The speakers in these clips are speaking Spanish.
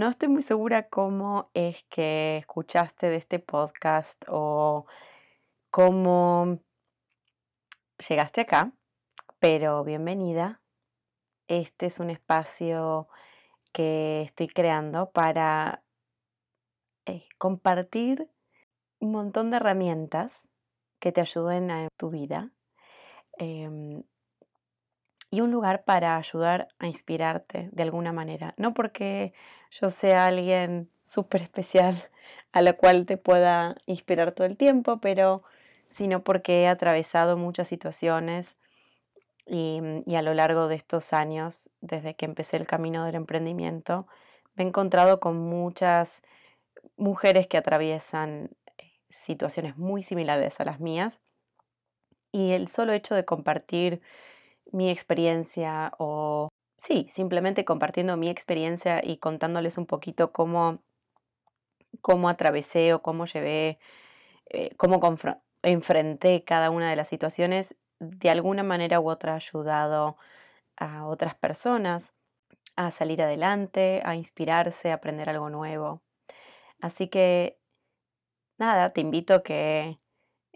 No estoy muy segura cómo es que escuchaste de este podcast o cómo llegaste acá, pero bienvenida. Este es un espacio que estoy creando para eh, compartir un montón de herramientas que te ayuden en tu vida em, y un lugar para ayudar a inspirarte de alguna manera. No porque yo sea alguien súper especial a la cual te pueda inspirar todo el tiempo, pero sino porque he atravesado muchas situaciones y, y, a lo largo de estos años, desde que empecé el camino del emprendimiento, me he encontrado con muchas mujeres que atraviesan eh, situaciones muy similares a las mías y el solo hecho de compartir mi experiencia o sí, simplemente compartiendo mi experiencia y contándoles un poquito cómo, cómo atravesé o cómo llevé, eh, cómo enfrenté cada una de las situaciones, de alguna manera u otra ha ayudado a otras personas a salir adelante, a inspirarse, a aprender algo nuevo. Así que, nada, te invito a que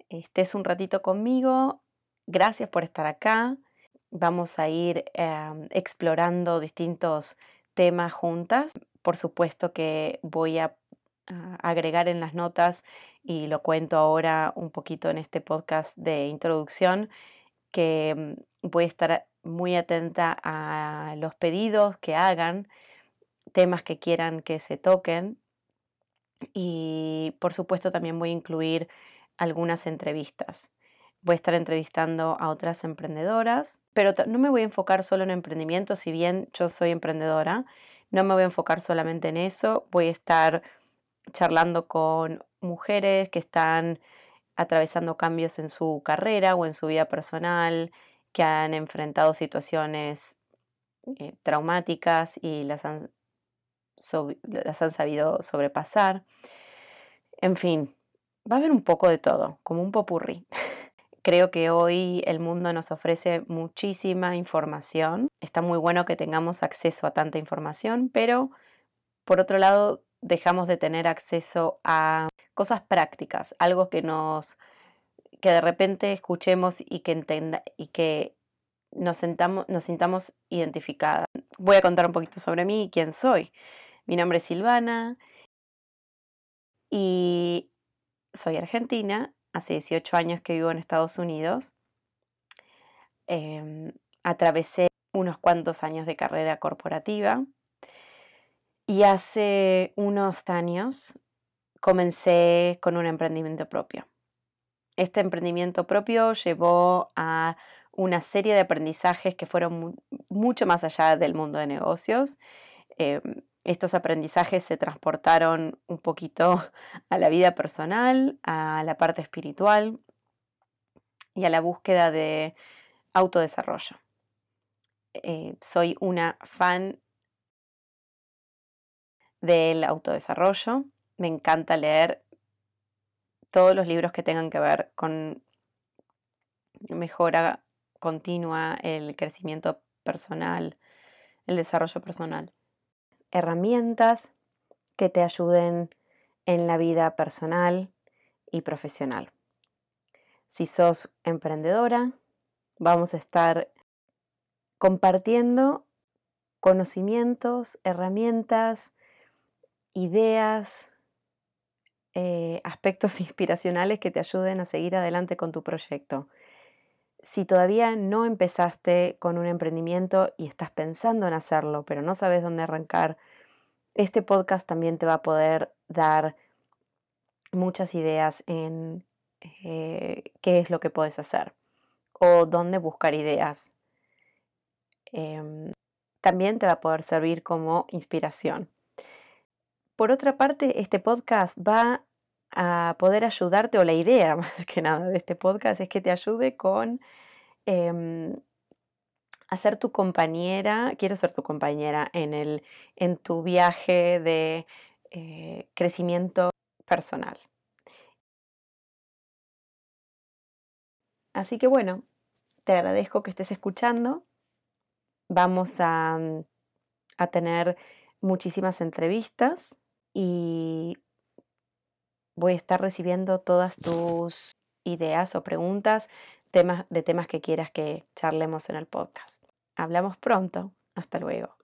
estés un ratito conmigo. Gracias por estar acá. Vamos a ir em, explorando distintos temas juntas. Por supuesto que voy a, agregar en las notas y lo cuento ahora un poquito en este podcast de introducción que mm, voy a estar muy atenta a los pedidos que hagan, temas que quieran que se toquen y por supuesto también voy a incluir algunas entrevistas. Voy a estar entrevistando a otras emprendedoras, pero no me voy a enfocar solo en emprendimiento, si bien yo soy emprendedora, no me voy a enfocar solamente en eso, voy a estar charlando con mujeres que están atravesando cambios en su carrera o en su vida personal, que han enfrentado situaciones eh, traumáticas y las han, las han sabido sobrepasar. En fin, va a haber un poco de todo, como un popurrí. Creo que hoy el mundo nos ofrece muchísima información. Está muy bueno que tengamos acceso a tanta información, pero por otro lado dejamos de tener acceso a cosas prácticas, algo que nos que de repente escuchemos y que entenda y que nos, sentamos, nos sintamos identificadas. Voy a contar un poquito sobre mí y quién soy. Mi nombre es Silvana y soy argentina, hace 18 años que vivo en Estados Unidos. Em, atravesé unos cuantos años de carrera corporativa y hace unos años comencé con un emprendimiento propio. Este emprendimiento propio llevó a una serie de aprendizajes que fueron mucho más allá del mundo de negocios. Em, estos aprendizajes se transportaron un poquito a la vida personal, a la parte espiritual y a la búsqueda de autodesarrollo. Eh, soy una fan del autodesarrollo. Me encanta leer todos los libros que tengan que ver con mejora continua, el crecimiento personal, el desarrollo personal herramientas que te ayuden en la vida personal y profesional. Si sos emprendedora, vamos a estar compartiendo conocimientos, herramientas, ideas, eh, aspectos inspiracionales que te ayuden a seguir adelante con tu proyecto. Si todavía no empezaste con un emprendimiento y estás pensando en hacerlo, pero no sabes dónde arrancar, este podcast también te va a poder dar muchas ideas en eh, qué es lo que puedes hacer o dónde buscar ideas. Em, también te va a poder servir como inspiración. Por otra parte, este podcast va a poder ayudarte, o la idea más que nada de este podcast es que te ayude con eh, ser tu compañera, quiero ser tu compañera en, el, en tu viaje de eh, crecimiento personal. Así que bueno, te agradezco que estés escuchando. Vamos a, a tener muchísimas entrevistas y voy a estar recibiendo todas tus ideas o preguntas temas, de temas que quieras que charlemos en el podcast. Hablamos pronto. Hasta luego.